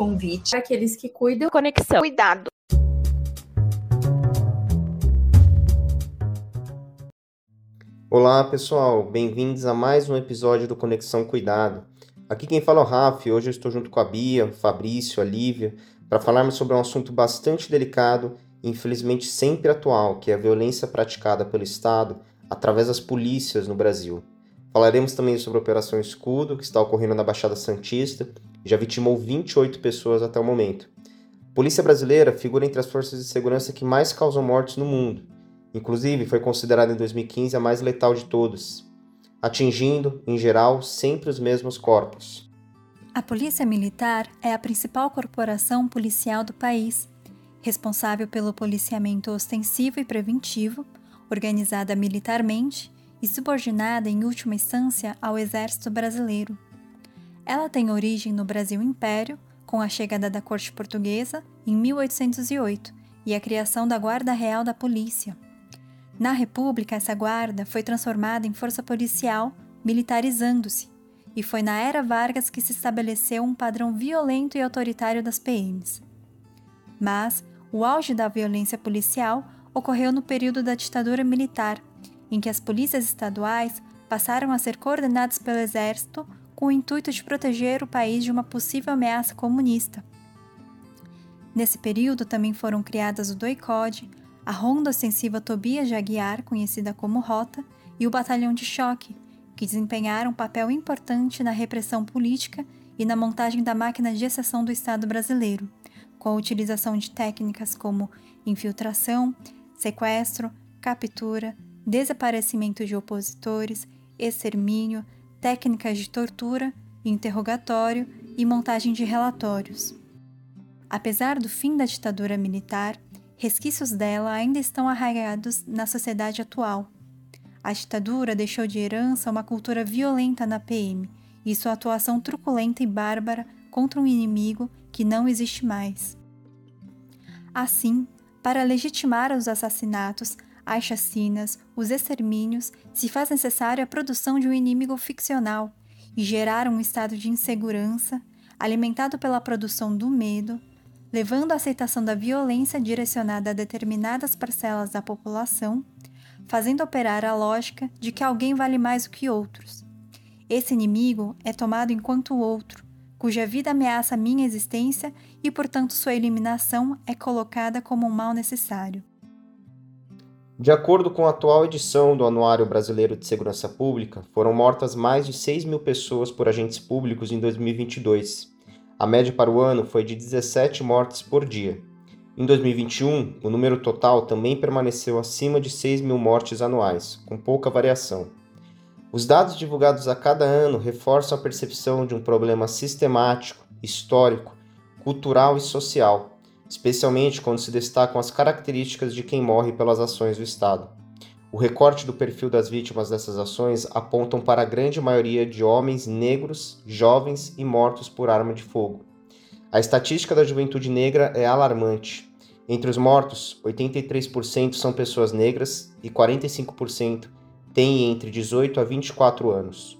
convite. Aqueles que cuidam. Conexão. Cuidado. Olá pessoal, bem-vindos a mais um episódio do Conexão Cuidado. Aqui quem fala é o Raf, hoje eu estou junto com a Bia, o Fabrício, a Lívia, para falarmos sobre um assunto bastante delicado e infelizmente sempre atual, que é a violência praticada pelo Estado através das polícias no Brasil. Falaremos também sobre a Operação Escudo, que está ocorrendo na Baixada Santista, já vitimou 28 pessoas até o momento. A Polícia Brasileira figura entre as forças de segurança que mais causam mortes no mundo Inclusive, foi considerada em 2015 a mais letal de todas, atingindo, em geral, sempre os mesmos corpos. A Polícia Militar é a principal corporação policial do país, responsável pelo policiamento ostensivo e preventivo, organizada militarmente e subordinada em última instância ao Exército Brasileiro. Ela tem origem no Brasil Império, com a chegada da Corte Portuguesa em 1808 e a criação da Guarda Real da Polícia. Na República, essa guarda foi transformada em força policial, militarizando-se, e foi na era Vargas que se estabeleceu um padrão violento e autoritário das PMs. Mas o auge da violência policial ocorreu no período da ditadura militar, em que as polícias estaduais passaram a ser coordenadas pelo exército com o intuito de proteger o país de uma possível ameaça comunista. Nesse período também foram criadas o DOI-CODE, a Ronda Ostensiva Tobias de Aguiar, conhecida como Rota, e o Batalhão de Choque, que desempenharam um papel importante na repressão política e na montagem da máquina de exceção do Estado brasileiro, com a utilização de técnicas como infiltração, sequestro, captura, desaparecimento de opositores, extermínio, técnicas de tortura, interrogatório e montagem de relatórios. Apesar do fim da ditadura militar, resquícios dela ainda estão arraigados na sociedade atual. A ditadura deixou de herança uma cultura violenta na PM e sua atuação truculenta e bárbara contra um inimigo que não existe mais. Assim, para legitimar os assassinatos, as chacinas, os extermínios, se faz necessária a produção de um inimigo ficcional e gerar um estado de insegurança, alimentado pela produção do medo, levando à aceitação da violência direcionada a determinadas parcelas da população, fazendo operar a lógica de que alguém vale mais do que outros. Esse inimigo é tomado enquanto outro, cuja vida ameaça minha existência e, portanto, sua eliminação é colocada como um mal necessário. De acordo com a atual edição do Anuário Brasileiro de Segurança Pública, foram mortas mais de 6 mil pessoas por agentes públicos em 2022 a média para o ano foi de 17 mortes por dia. Em 2021, o número total também permaneceu acima de 6 mil mortes anuais, com pouca variação. Os dados divulgados a cada ano reforçam a percepção de um problema sistemático, histórico, cultural e social, especialmente quando se destacam as características de quem morre pelas ações do Estado. O recorte do perfil das vítimas dessas ações apontam para a grande maioria de homens negros, jovens e mortos por arma de fogo. A estatística da juventude negra é alarmante. Entre os mortos, 83% são pessoas negras e 45% têm entre 18 a 24 anos.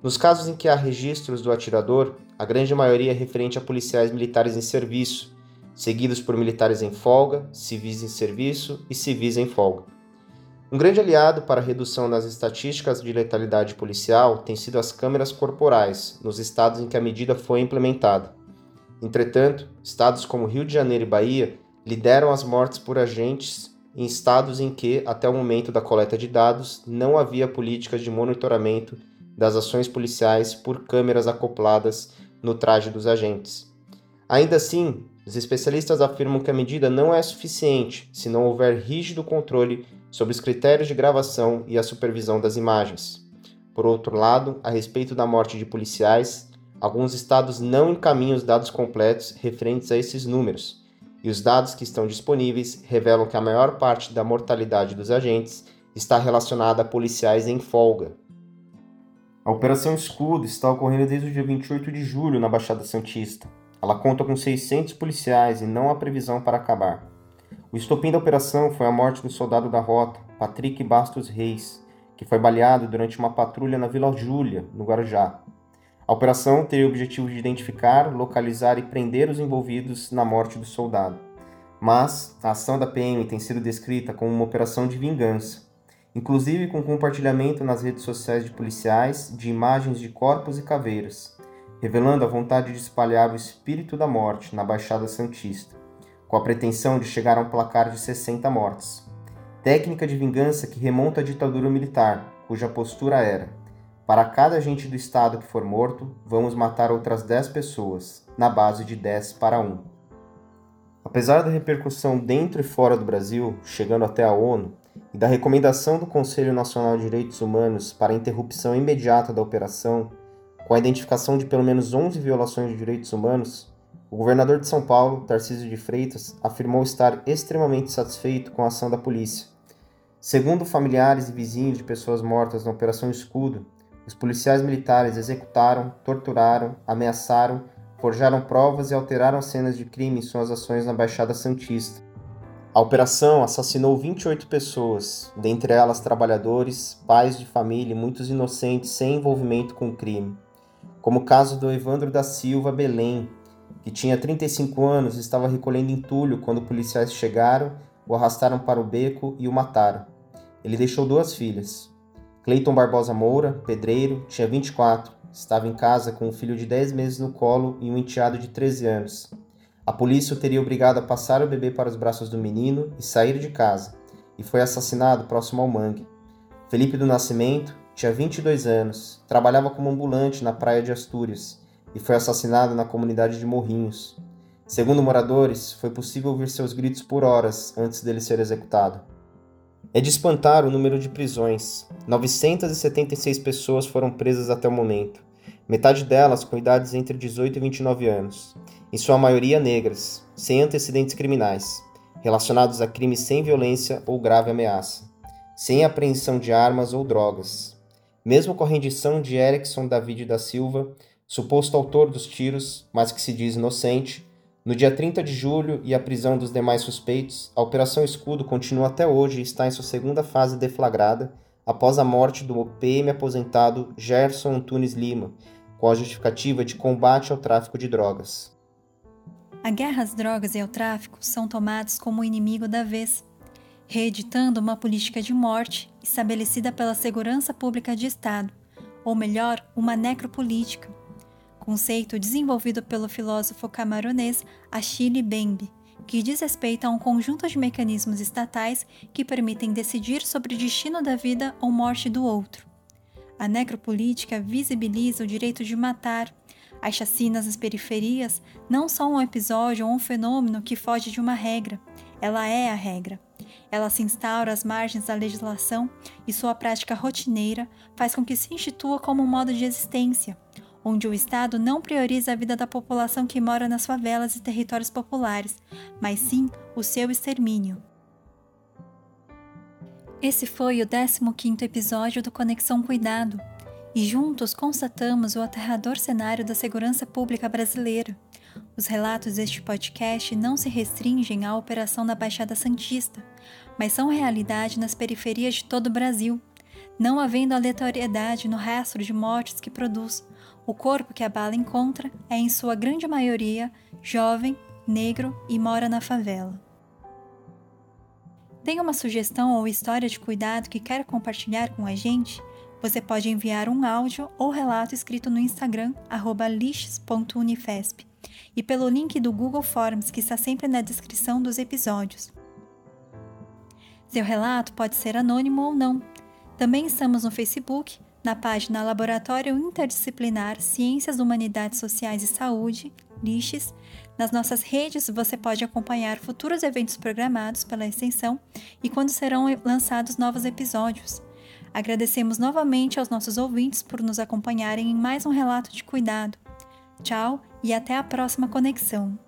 Nos casos em que há registros do atirador, a grande maioria é referente a policiais militares em serviço, seguidos por militares em folga, civis em serviço e civis em folga. Um grande aliado para a redução das estatísticas de letalidade policial tem sido as câmeras corporais, nos estados em que a medida foi implementada. Entretanto, estados como Rio de Janeiro e Bahia lideram as mortes por agentes em estados em que, até o momento da coleta de dados, não havia políticas de monitoramento das ações policiais por câmeras acopladas no traje dos agentes. Ainda assim, os especialistas afirmam que a medida não é suficiente se não houver rígido controle sobre os critérios de gravação e a supervisão das imagens. Por outro lado, a respeito da morte de policiais, alguns estados não encaminham os dados completos referentes a esses números, e os dados que estão disponíveis revelam que a maior parte da mortalidade dos agentes está relacionada a policiais em folga. A Operação Escudo está ocorrendo desde o dia 28 de julho na Baixada Santista. Ela conta com 600 policiais e não há previsão para acabar. O estopim da operação foi a morte do soldado da rota, Patrick Bastos Reis, que foi baleado durante uma patrulha na Vila Júlia, no Guarujá. A operação teria o objetivo de identificar, localizar e prender os envolvidos na morte do soldado. Mas a ação da PM tem sido descrita como uma operação de vingança, inclusive com compartilhamento nas redes sociais de policiais de imagens de corpos e caveiras, revelando a vontade de espalhar o espírito da morte na Baixada Santista, com a pretensão de chegar a um placar de 60 mortes. Técnica de vingança que remonta à ditadura militar, cuja postura era para cada agente do Estado que for morto, vamos matar outras 10 pessoas, na base de 10 para 1. Apesar da repercussão dentro e fora do Brasil, chegando até a ONU, e da recomendação do Conselho Nacional de Direitos Humanos para a interrupção imediata da operação, com a identificação de pelo menos 11 violações de direitos humanos, o governador de São Paulo, Tarcísio de Freitas, afirmou estar extremamente satisfeito com a ação da polícia. Segundo familiares e vizinhos de pessoas mortas na Operação Escudo, os policiais militares executaram, torturaram, ameaçaram, forjaram provas e alteraram cenas de crime em suas ações na Baixada Santista. A operação assassinou 28 pessoas, dentre elas trabalhadores, pais de família e muitos inocentes sem envolvimento com o crime. Como o caso do Evandro da Silva Belém, que tinha 35 anos e estava recolhendo entulho quando policiais chegaram, o arrastaram para o beco e o mataram. Ele deixou duas filhas, Cleiton Barbosa Moura, pedreiro, tinha 24, estava em casa com um filho de 10 meses no colo e um enteado de 13 anos. A polícia o teria obrigado a passar o bebê para os braços do menino e sair de casa, e foi assassinado próximo ao mangue. Felipe do Nascimento tinha 22 anos, trabalhava como ambulante na praia de Astúrias e foi assassinado na comunidade de Morrinhos. Segundo moradores, foi possível ouvir seus gritos por horas antes dele ser executado. É de espantar o número de prisões. 976 pessoas foram presas até o momento, metade delas com idades entre 18 e 29 anos, em sua maioria negras, sem antecedentes criminais, relacionados a crimes sem violência ou grave ameaça, sem apreensão de armas ou drogas. Mesmo com a rendição de Erickson David da Silva, suposto autor dos tiros, mas que se diz inocente, no dia 30 de julho e a prisão dos demais suspeitos, a Operação Escudo continua até hoje e está em sua segunda fase deflagrada após a morte do PM aposentado Gerson Antunes Lima, com a justificativa de combate ao tráfico de drogas. A guerra às drogas e ao tráfico são tomados como o inimigo da vez, reeditando uma política de morte estabelecida pela segurança pública de Estado, ou melhor, uma necropolítica conceito desenvolvido pelo filósofo camaronês Achille Mbembe, que diz respeito a um conjunto de mecanismos estatais que permitem decidir sobre o destino da vida ou morte do outro. A necropolítica visibiliza o direito de matar. As chacinas nas periferias não são um episódio ou um fenômeno que foge de uma regra, ela é a regra. Ela se instaura às margens da legislação e sua prática rotineira faz com que se institua como um modo de existência, onde o Estado não prioriza a vida da população que mora nas favelas e territórios populares, mas sim o seu extermínio. Esse foi o 15º episódio do Conexão Cuidado, e juntos constatamos o aterrador cenário da segurança pública brasileira. Os relatos deste podcast não se restringem à operação na Baixada Santista, mas são realidade nas periferias de todo o Brasil, não havendo aleatoriedade no rastro de mortes que produz, o corpo que a bala encontra é, em sua grande maioria, jovem, negro e mora na favela. Tem uma sugestão ou história de cuidado que quer compartilhar com a gente? Você pode enviar um áudio ou relato escrito no Instagram lixes.unifesp e pelo link do Google Forms que está sempre na descrição dos episódios. Seu relato pode ser anônimo ou não. Também estamos no Facebook na página Laboratório Interdisciplinar Ciências, Humanidades Sociais e Saúde, LIXES. Nas nossas redes você pode acompanhar futuros eventos programados pela extensão e quando serão lançados novos episódios. Agradecemos novamente aos nossos ouvintes por nos acompanharem em mais um relato de cuidado. Tchau e até a próxima conexão.